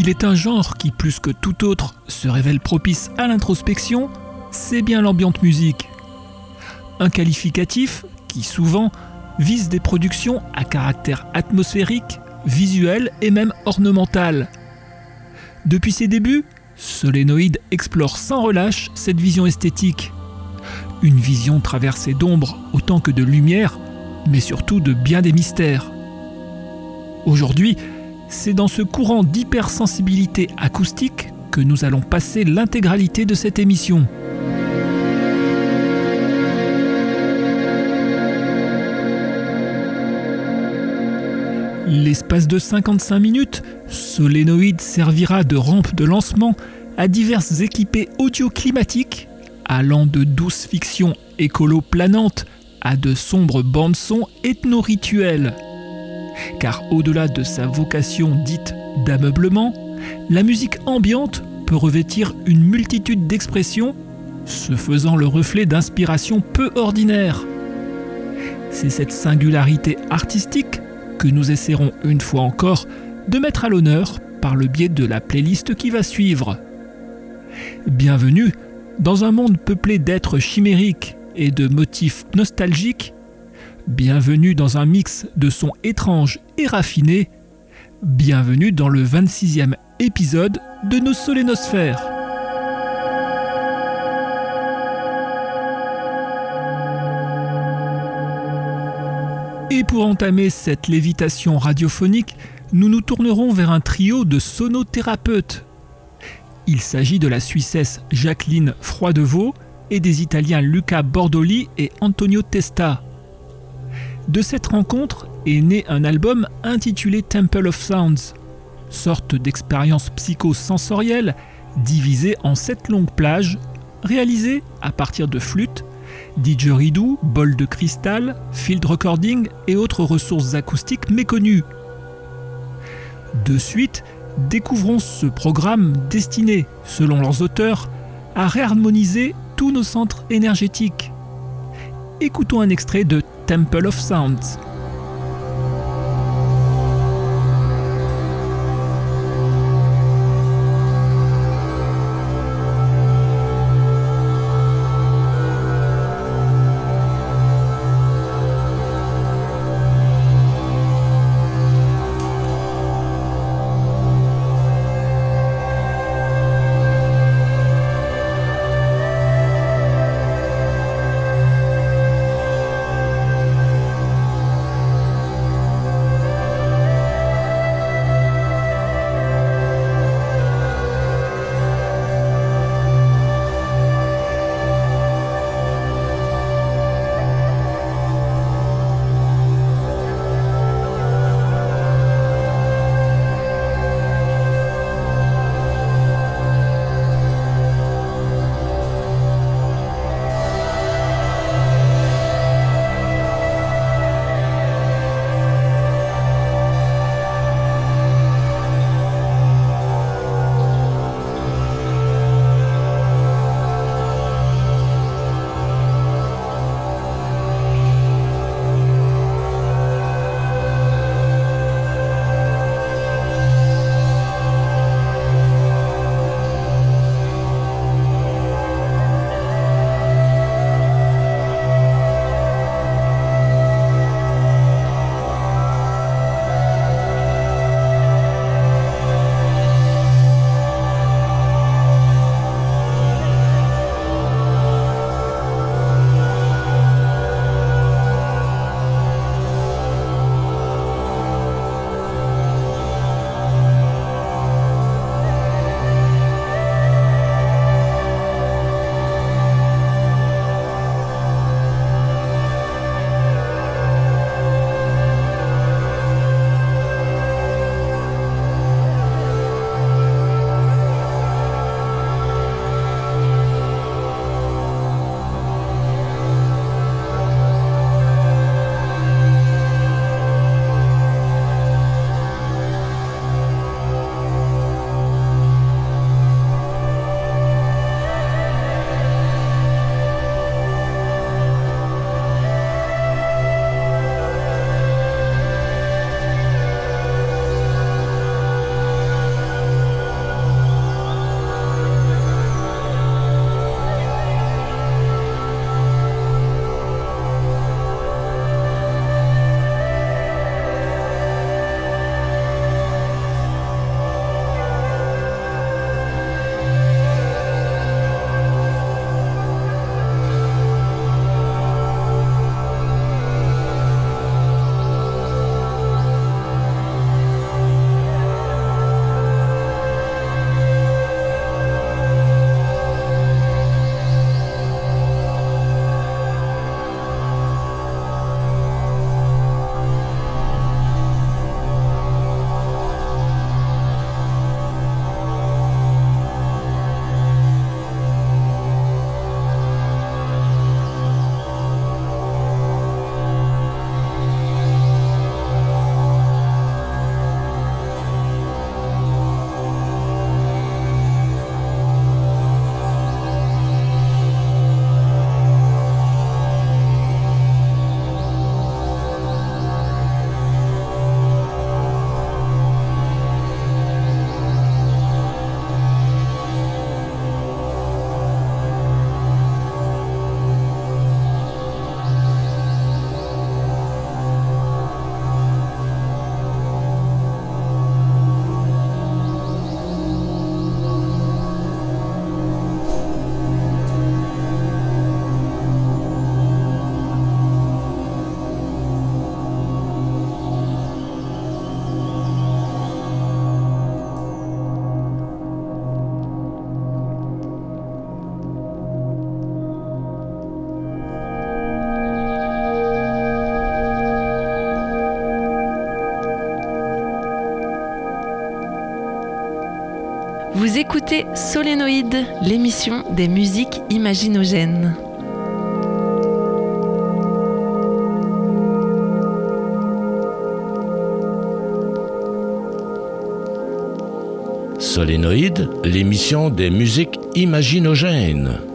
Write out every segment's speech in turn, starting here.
S'il est un genre qui, plus que tout autre, se révèle propice à l'introspection, c'est bien l'ambiante musique. Un qualificatif qui, souvent, vise des productions à caractère atmosphérique, visuel et même ornemental. Depuis ses débuts, Solénoïde explore sans relâche cette vision esthétique. Une vision traversée d'ombre autant que de lumière, mais surtout de bien des mystères. Aujourd'hui, c'est dans ce courant d'hypersensibilité acoustique que nous allons passer l'intégralité de cette émission. L'espace de 55 minutes, Solénoïde servira de rampe de lancement à diverses équipées audio-climatiques, allant de douces fictions écolo-planantes à de sombres bandes-sons ethno-rituelles. Car au-delà de sa vocation dite d'ameublement, la musique ambiante peut revêtir une multitude d'expressions, se faisant le reflet d'inspirations peu ordinaires. C'est cette singularité artistique que nous essaierons une fois encore de mettre à l'honneur par le biais de la playlist qui va suivre. Bienvenue dans un monde peuplé d'êtres chimériques et de motifs nostalgiques. Bienvenue dans un mix de sons étranges et raffinés. Bienvenue dans le 26e épisode de nos solénosphères. Et pour entamer cette lévitation radiophonique, nous nous tournerons vers un trio de sonothérapeutes. Il s'agit de la Suissesse Jacqueline Froidevaux et des Italiens Luca Bordoli et Antonio Testa. De cette rencontre est né un album intitulé Temple of Sounds, sorte d'expérience psychosensorielle divisée en sept longues plages, réalisées à partir de flûtes, didgeridoo, bol de cristal, field recording et autres ressources acoustiques méconnues. De suite, découvrons ce programme destiné, selon leurs auteurs, à réharmoniser tous nos centres énergétiques. Écoutons un extrait de Temple of Sounds. Écoutez Solénoïde, l'émission des musiques imaginogènes. Solénoïde, l'émission des musiques imaginogènes.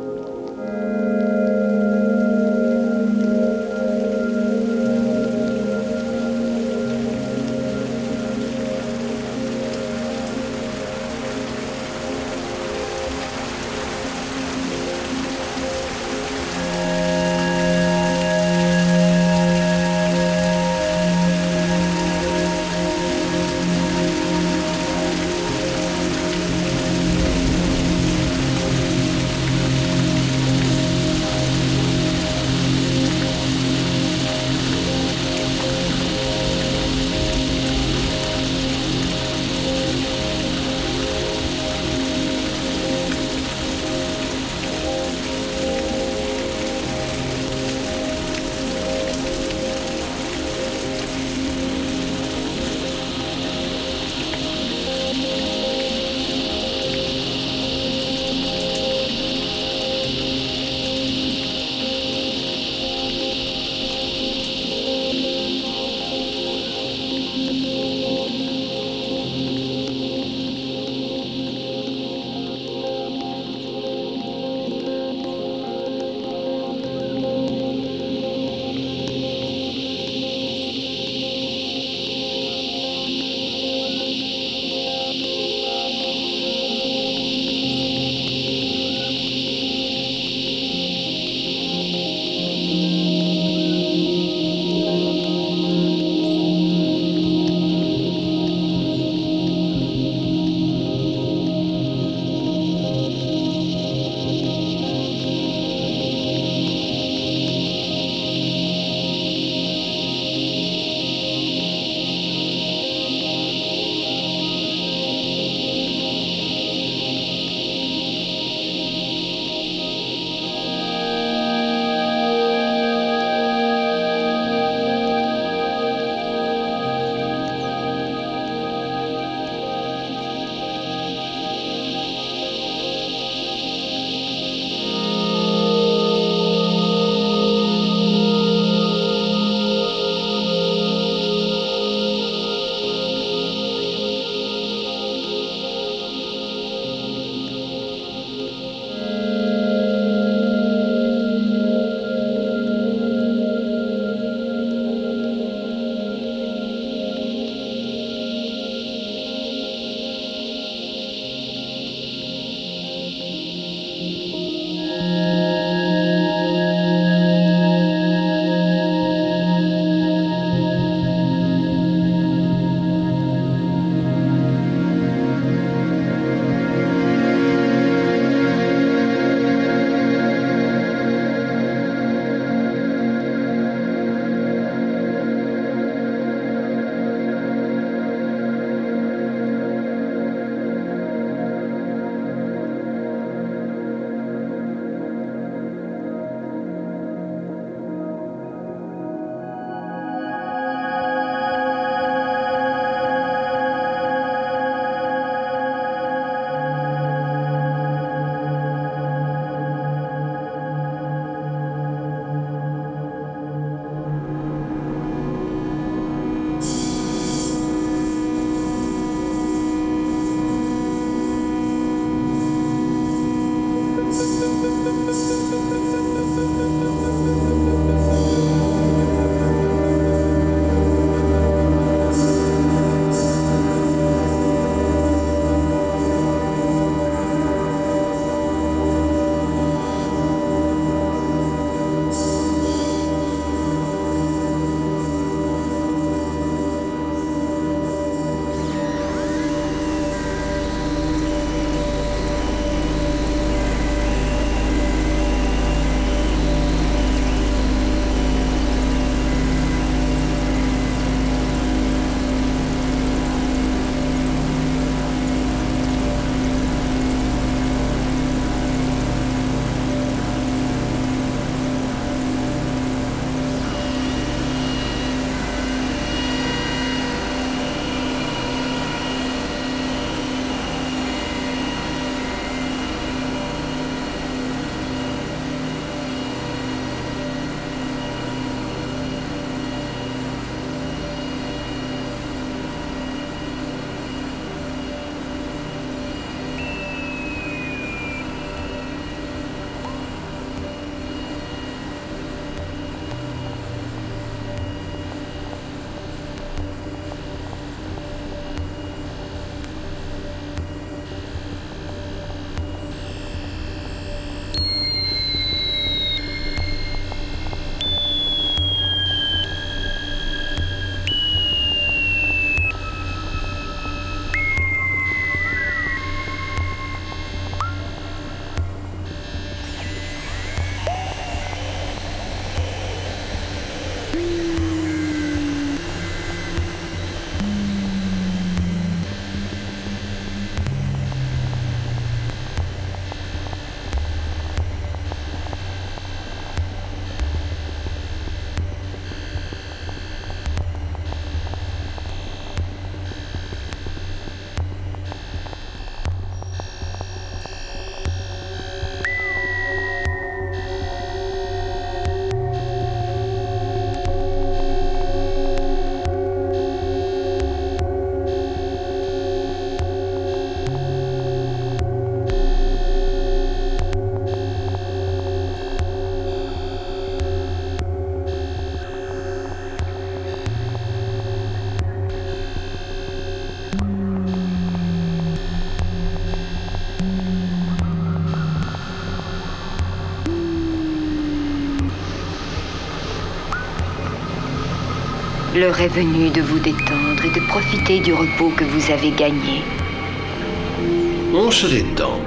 L'heure est venue de vous détendre et de profiter du repos que vous avez gagné. On se détend.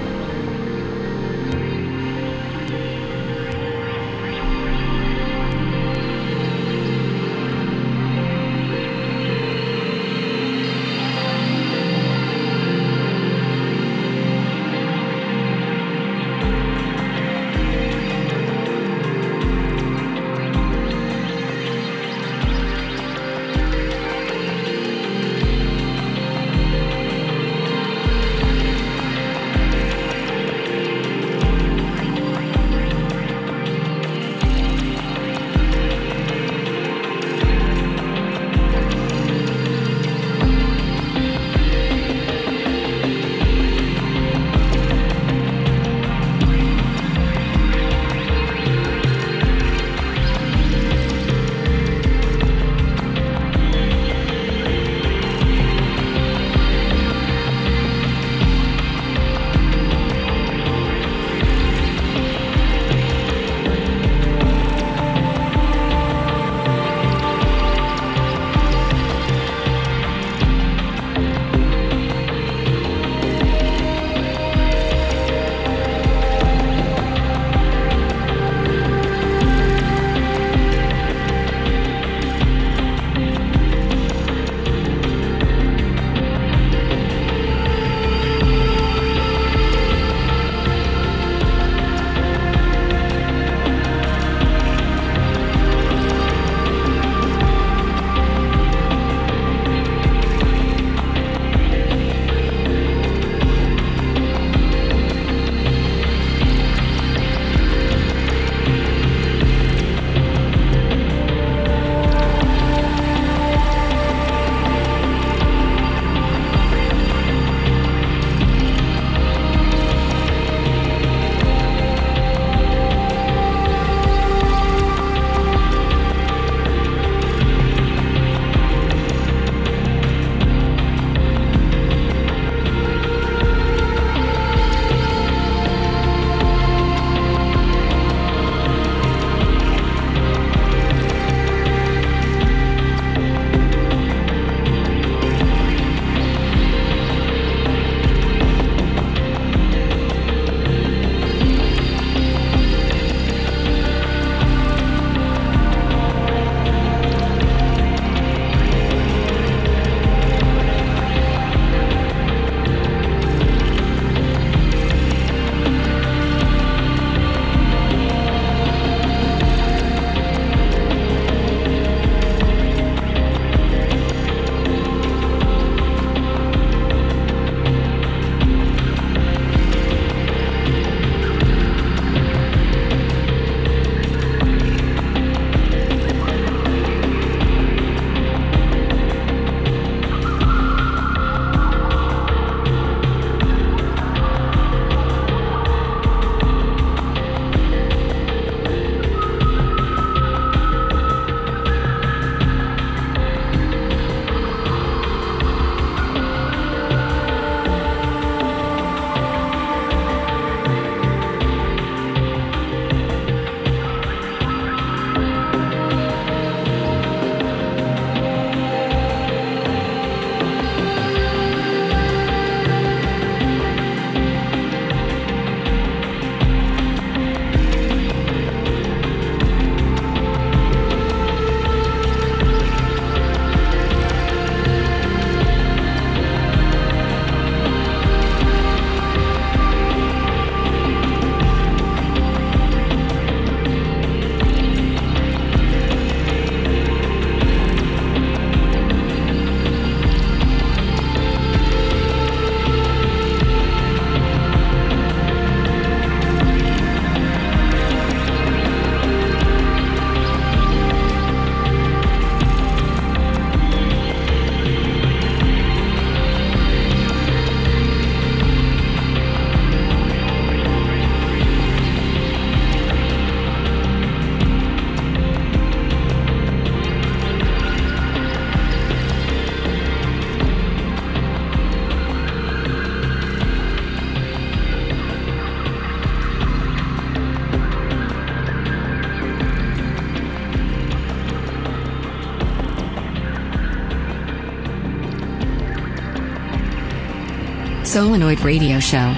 Solenoid Radio Show.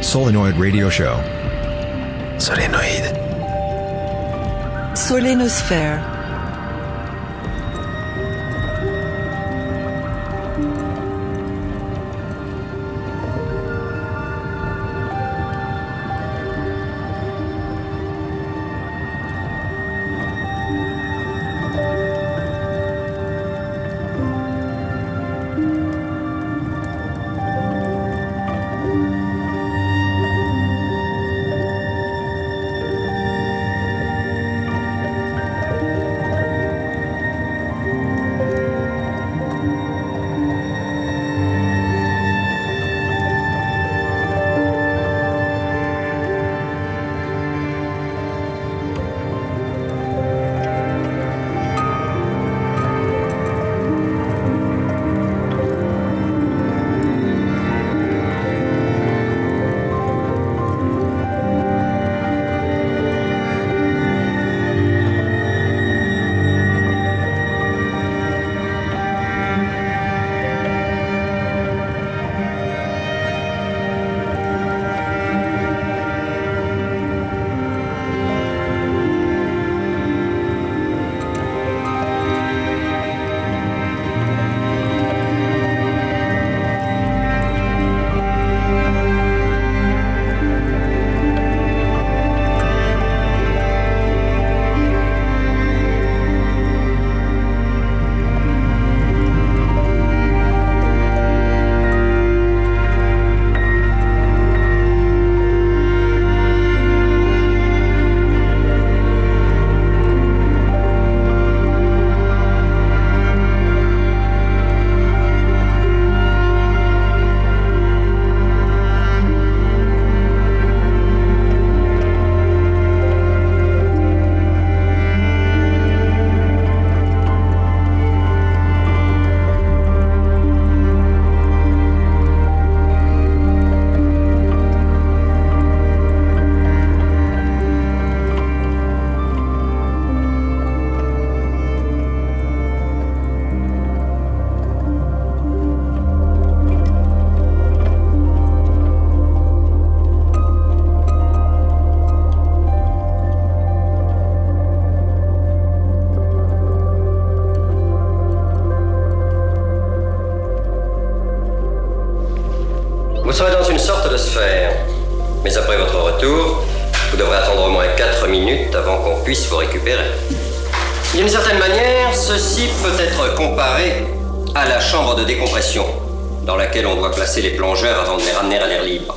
Solenoid Radio Show. Solenoid. Solénosphère. Avant de les ramener à l'air libre.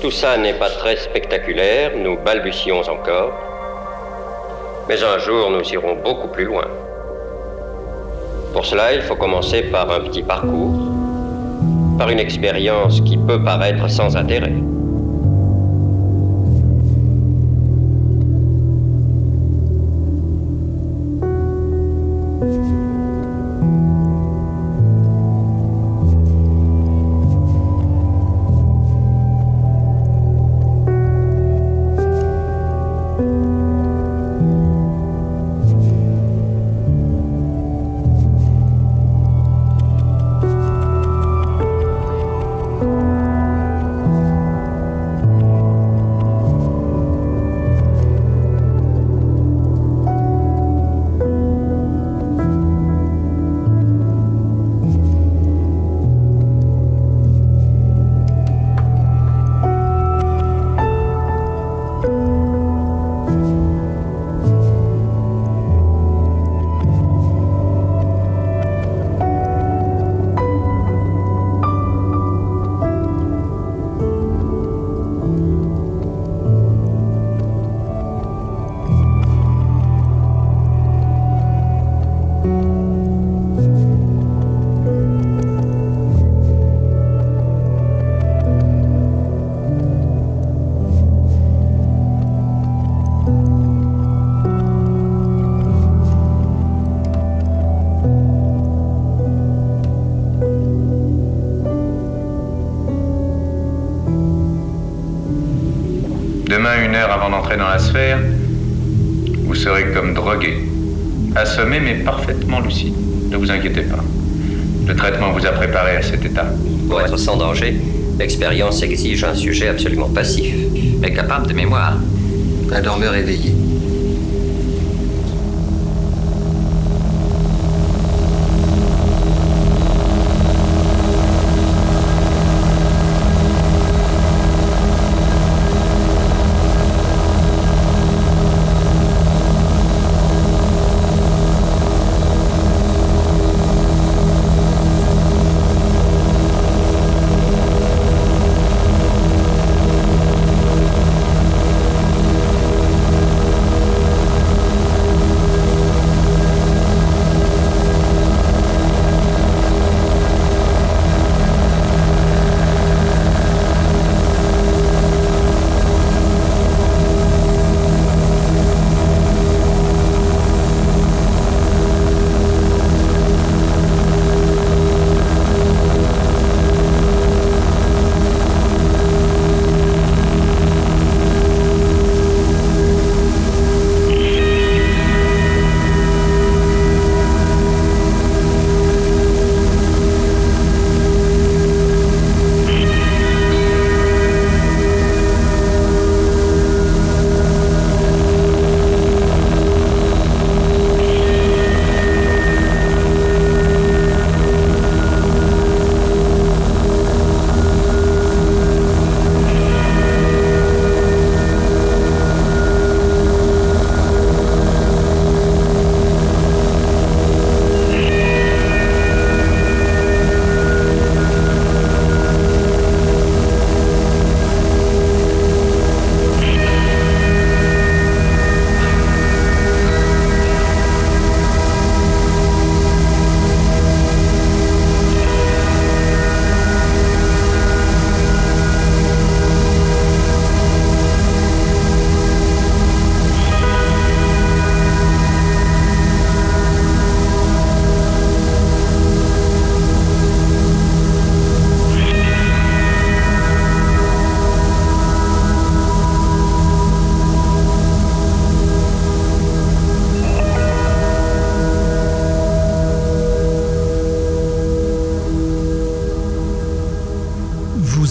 Tout ça n'est pas très spectaculaire, nous balbutions encore. Mais un jour, nous irons beaucoup plus loin. Pour cela, il faut commencer par un petit parcours, par une expérience qui peut paraître sans intérêt. Dans la sphère, vous serez comme drogué, assommé mais parfaitement lucide. Ne vous inquiétez pas. Le traitement vous a préparé à cet état. Pour être sans danger, L'expérience exige un sujet absolument passif, mais capable de mémoire. Un dormeur éveillé.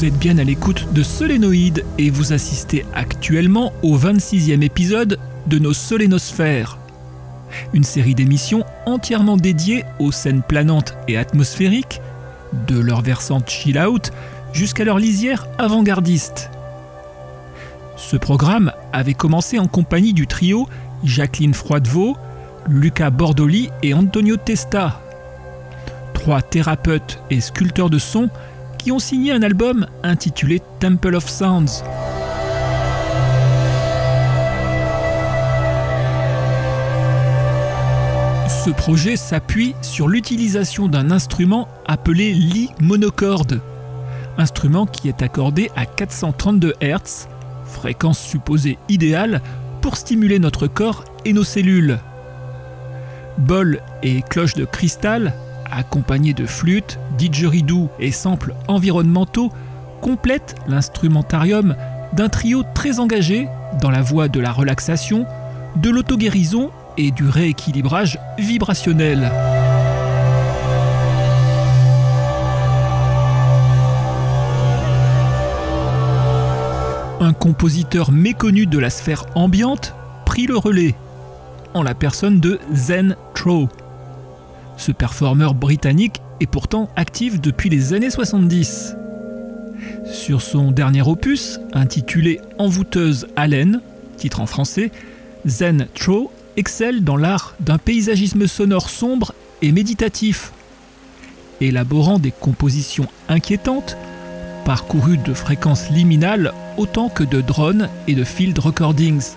Vous êtes bien à l'écoute de Solénoïde et vous assistez actuellement au 26e épisode de nos Solénosphères. Une série d'émissions entièrement dédiées aux scènes planantes et atmosphériques, de leur versante chill-out jusqu'à leur lisière avant-gardiste. Ce programme avait commencé en compagnie du trio Jacqueline Froidevaux, Luca Bordoli et Antonio Testa. Trois thérapeutes et sculpteurs de son qui ont signé un album intitulé Temple of Sounds. Ce projet s'appuie sur l'utilisation d'un instrument appelé Lie monocorde, instrument qui est accordé à 432 Hz, fréquence supposée idéale pour stimuler notre corps et nos cellules. Bol et cloche de cristal, accompagnés de flûtes, didgeridoo et samples environnementaux, complètent l'instrumentarium d'un trio très engagé dans la voie de la relaxation, de l'auto-guérison et du rééquilibrage vibrationnel. Un compositeur méconnu de la sphère ambiante prit le relais, en la personne de Zen Trow. Ce performeur britannique est pourtant actif depuis les années 70. Sur son dernier opus, intitulé Envoûteuse haleine, titre en français, Zen Trow excelle dans l'art d'un paysagisme sonore sombre et méditatif, élaborant des compositions inquiétantes, parcourues de fréquences liminales autant que de drones et de field recordings.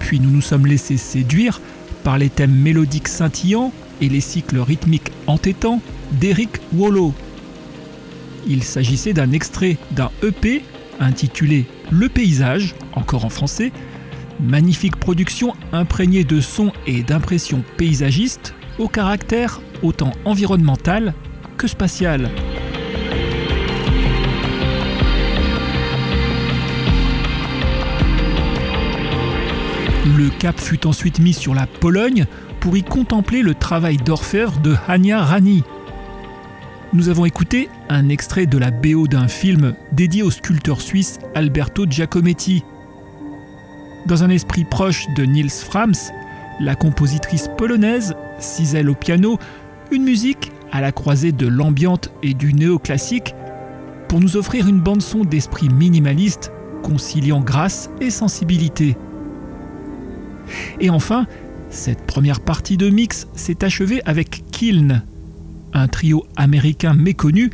Puis nous nous sommes laissés séduire par les thèmes mélodiques scintillants et les cycles rythmiques entêtants d'Eric Wallow. Il s'agissait d'un extrait d'un EP intitulé Le paysage, encore en français, magnifique production imprégnée de sons et d'impressions paysagistes au caractère autant environnemental que spatial. Le cap fut ensuite mis sur la Pologne pour y contempler le travail d'orfèvre de Hania Rani. nous avons écouté un extrait de la BO d'un film dédié au sculpteur suisse Alberto Giacometti. Dans un esprit proche de Niels Frams, la compositrice polonaise cisèle au piano une musique à la croisée de l'ambiante et du néoclassique pour nous offrir une bande-son d'esprit minimaliste conciliant grâce et sensibilité. Et enfin, cette première partie de mix s'est achevée avec Kiln, un trio américain méconnu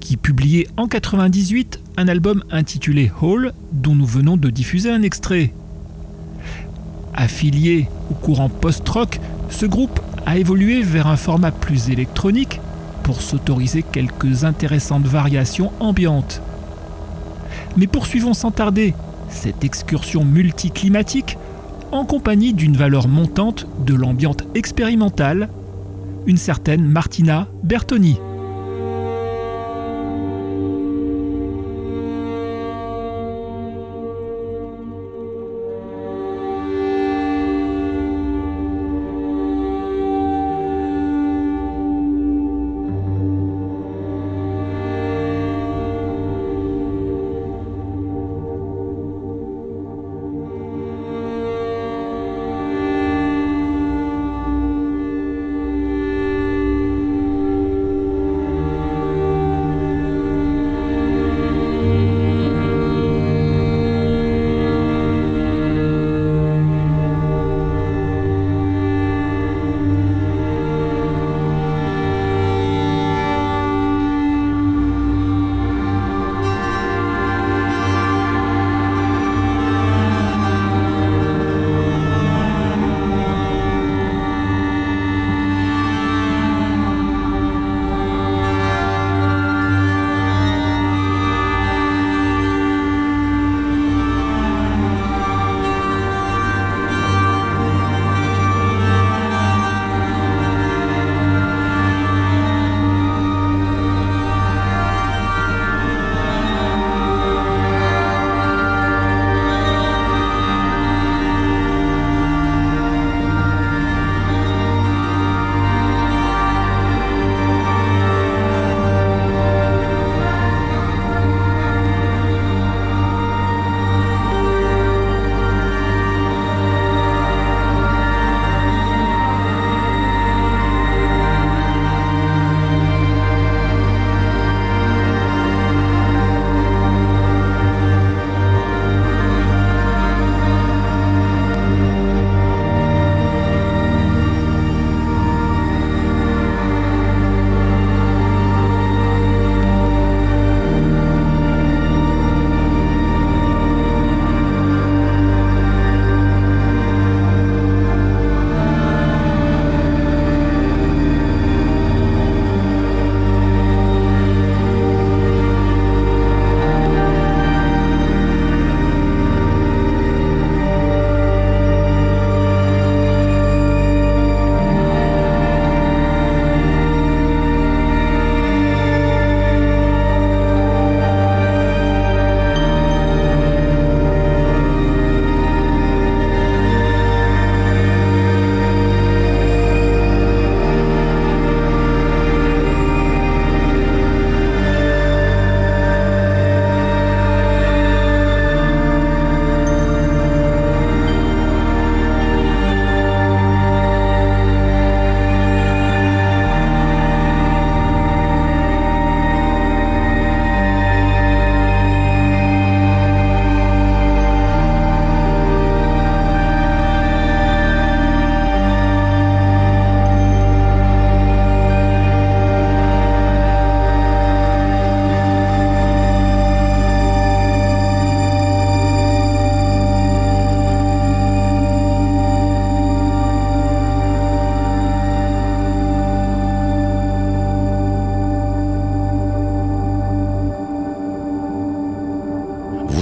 qui publiait en 98 un album intitulé Hall dont nous venons de diffuser un extrait. Affilié au courant post-rock, ce groupe a évolué vers un format plus électronique pour s'autoriser quelques intéressantes variations ambiantes. Mais poursuivons sans tarder cette excursion multiclimatique en compagnie d'une valeur montante de l'ambiante expérimentale, une certaine Martina Bertoni.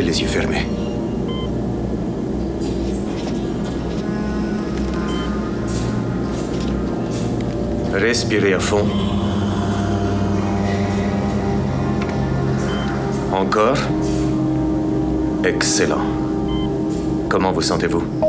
Les yeux fermés. Respirez à fond. Encore. Excellent. Comment vous sentez-vous?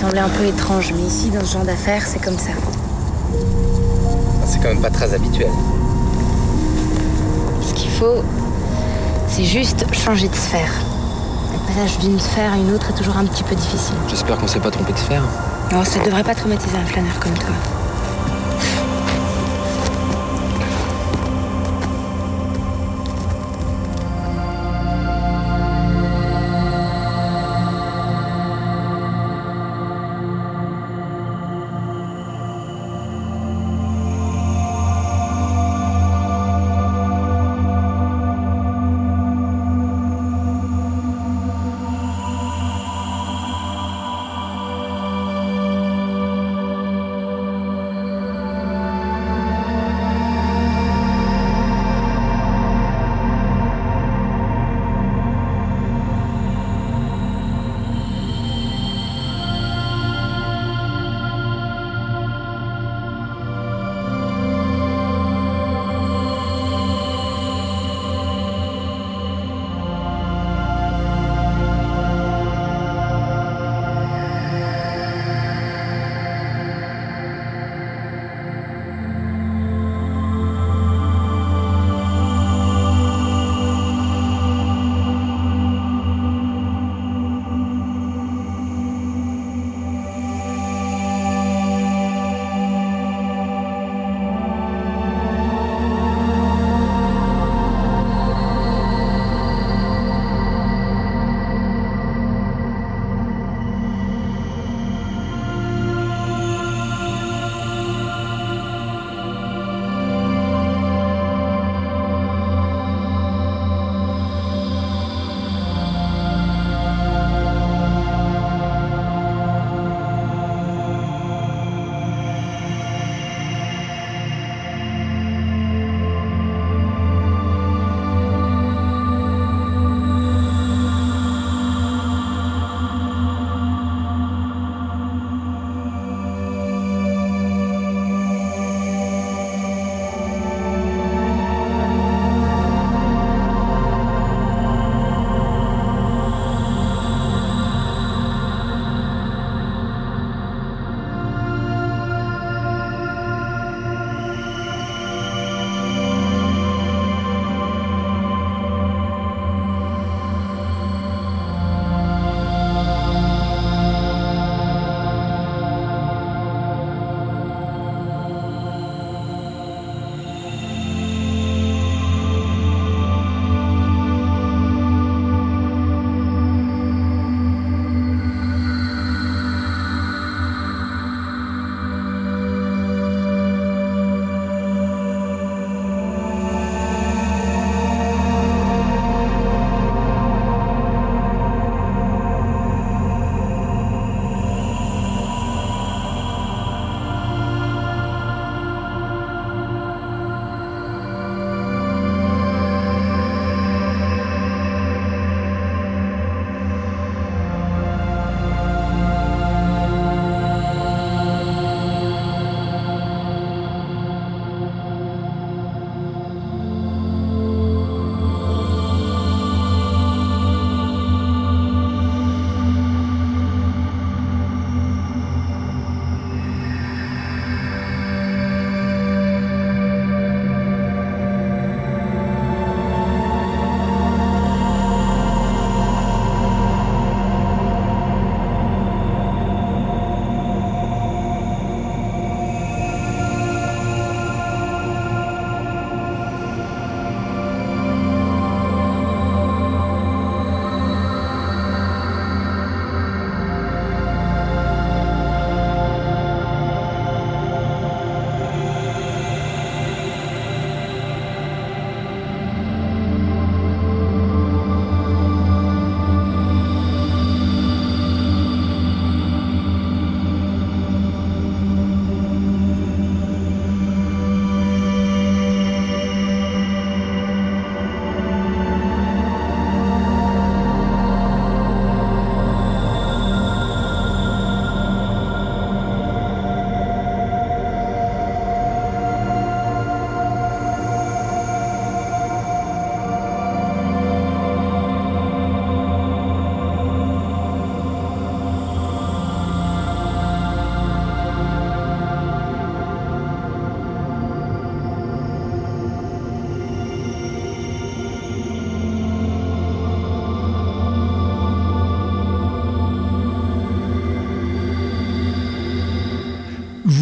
Sembler un peu étrange, mais ici, dans ce genre d'affaires, c'est comme ça. C'est quand même pas très habituel. Ce qu'il faut, c'est juste changer de sphère. Le passage d'une sphère à une autre est toujours un petit peu difficile. J'espère qu'on s'est pas trompé de sphère. Non, ça devrait pas traumatiser un flâneur comme toi.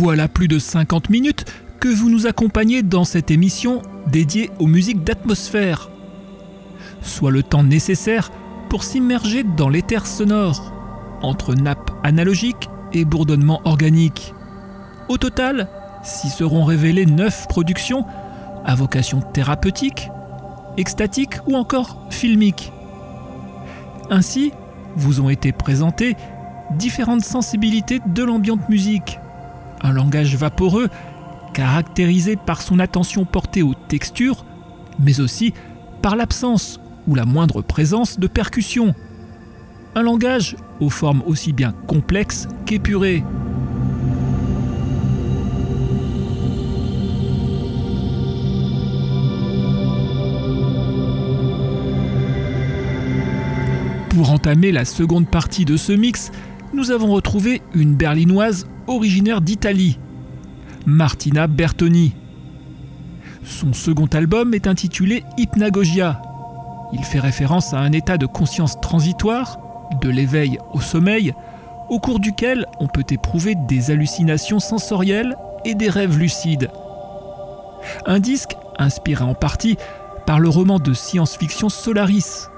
Voilà plus de 50 minutes que vous nous accompagnez dans cette émission dédiée aux musiques d'atmosphère, soit le temps nécessaire pour s'immerger dans l'éther sonore, entre nappes analogiques et bourdonnements organiques. Au total, s'y seront révélées 9 productions à vocation thérapeutique, extatique ou encore filmique. Ainsi, vous ont été présentées différentes sensibilités de l'ambiante musique. Un langage vaporeux caractérisé par son attention portée aux textures, mais aussi par l'absence ou la moindre présence de percussions. Un langage aux formes aussi bien complexes qu'épurées. Pour entamer la seconde partie de ce mix, nous avons retrouvé une berlinoise originaire d'Italie, Martina Bertoni. Son second album est intitulé Hypnagogia. Il fait référence à un état de conscience transitoire, de l'éveil au sommeil, au cours duquel on peut éprouver des hallucinations sensorielles et des rêves lucides. Un disque inspiré en partie par le roman de science-fiction Solaris.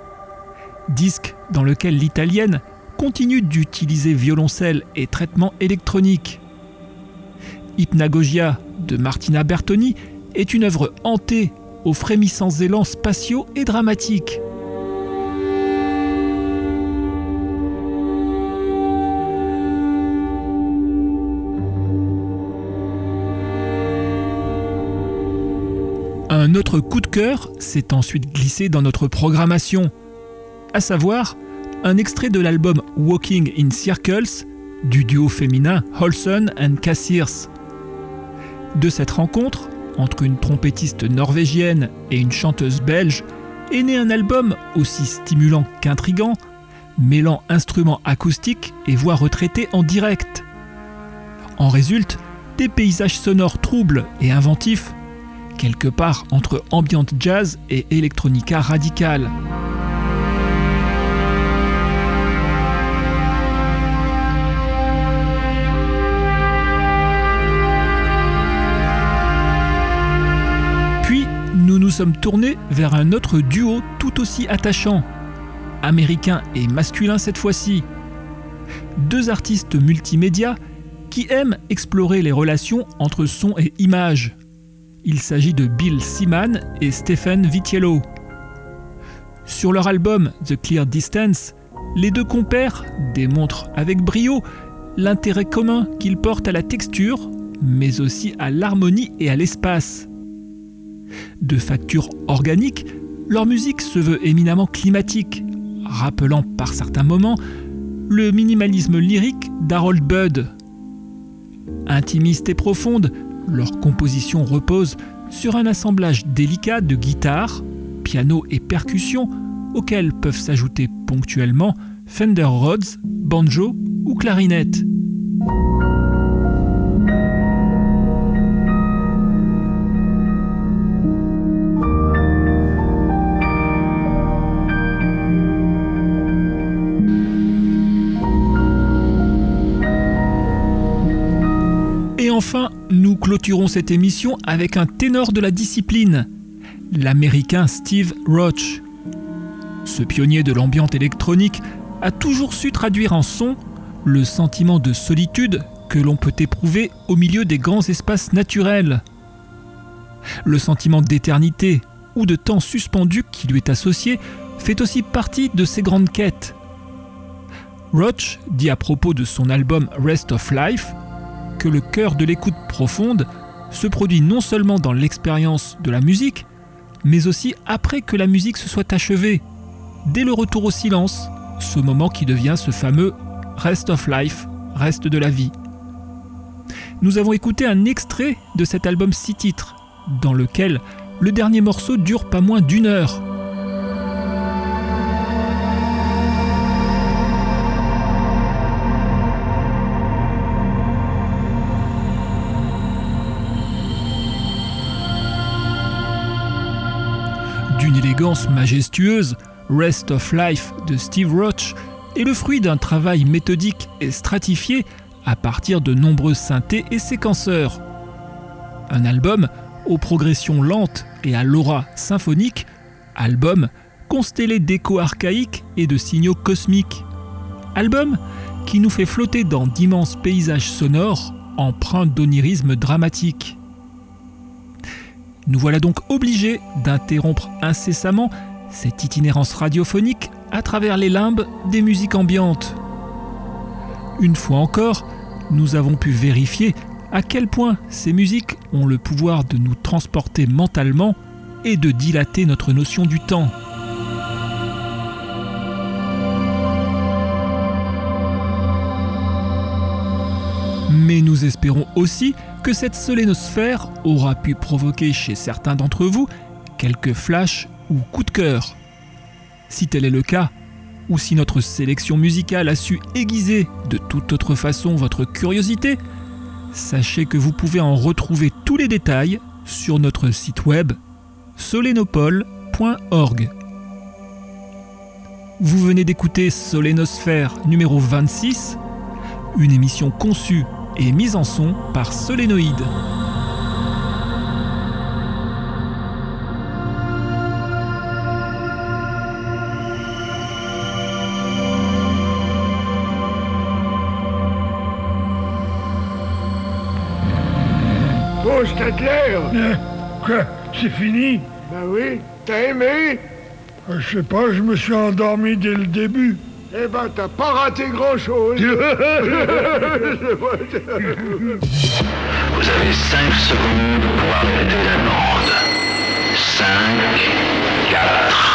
Disque dans lequel l'italienne continue d'utiliser violoncelle et traitement électronique. Hypnagogia de Martina Bertoni est une œuvre hantée aux frémissants élans spatiaux et dramatiques. Un autre coup de cœur s'est ensuite glissé dans notre programmation, à savoir un extrait de l'album Walking in Circles du duo féminin Holson and Cassirs. De cette rencontre, entre une trompettiste norvégienne et une chanteuse belge, est né un album aussi stimulant qu'intrigant, mêlant instruments acoustiques et voix retraitées en direct. En résulte des paysages sonores troubles et inventifs, quelque part entre ambient jazz et electronica radicale. Nous sommes tournés vers un autre duo tout aussi attachant, américain et masculin cette fois-ci. Deux artistes multimédia qui aiment explorer les relations entre son et image. Il s'agit de Bill Seaman et Stephen Vitiello. Sur leur album The Clear Distance, les deux compères démontrent avec brio l'intérêt commun qu'ils portent à la texture, mais aussi à l'harmonie et à l'espace. De facture organique, leur musique se veut éminemment climatique, rappelant par certains moments le minimalisme lyrique d'Harold Budd. Intimiste et profonde, leur composition repose sur un assemblage délicat de guitare, piano et percussions auxquels peuvent s'ajouter ponctuellement Fender Rhodes, banjo ou clarinette. Cette émission avec un ténor de la discipline, l'américain Steve Roach. Ce pionnier de l'ambiance électronique a toujours su traduire en son le sentiment de solitude que l'on peut éprouver au milieu des grands espaces naturels. Le sentiment d'éternité ou de temps suspendu qui lui est associé fait aussi partie de ses grandes quêtes. Roach dit à propos de son album Rest of Life que le cœur de l'écoute profonde se produit non seulement dans l'expérience de la musique, mais aussi après que la musique se soit achevée, dès le retour au silence, ce moment qui devient ce fameux Rest of Life, reste de la vie. Nous avons écouté un extrait de cet album six titres, dans lequel le dernier morceau dure pas moins d'une heure. Majestueuse, Rest of Life de Steve Roach est le fruit d'un travail méthodique et stratifié à partir de nombreux synthés et séquenceurs. Un album aux progressions lentes et à l'aura symphonique, album constellé d'échos archaïques et de signaux cosmiques. Album qui nous fait flotter dans d'immenses paysages sonores empreints d'onirisme dramatique. Nous voilà donc obligés d'interrompre incessamment cette itinérance radiophonique à travers les limbes des musiques ambiantes. Une fois encore, nous avons pu vérifier à quel point ces musiques ont le pouvoir de nous transporter mentalement et de dilater notre notion du temps. Mais nous espérons aussi que cette solénosphère aura pu provoquer chez certains d'entre vous quelques flashs ou coups de cœur. Si tel est le cas, ou si notre sélection musicale a su aiguiser de toute autre façon votre curiosité, sachez que vous pouvez en retrouver tous les détails sur notre site web solénopole.org. Vous venez d'écouter Solénosphère numéro 26, une émission conçue et mise en son par Solénoïde. Bon, Stadler Euh, Quoi C'est fini? Ben oui, t'as aimé? Euh, Je sais pas, je me suis endormi dès le début. Eh ben, t'as pas raté grand-chose. Vous avez 5 secondes pour arrêter la bande. 5, 4...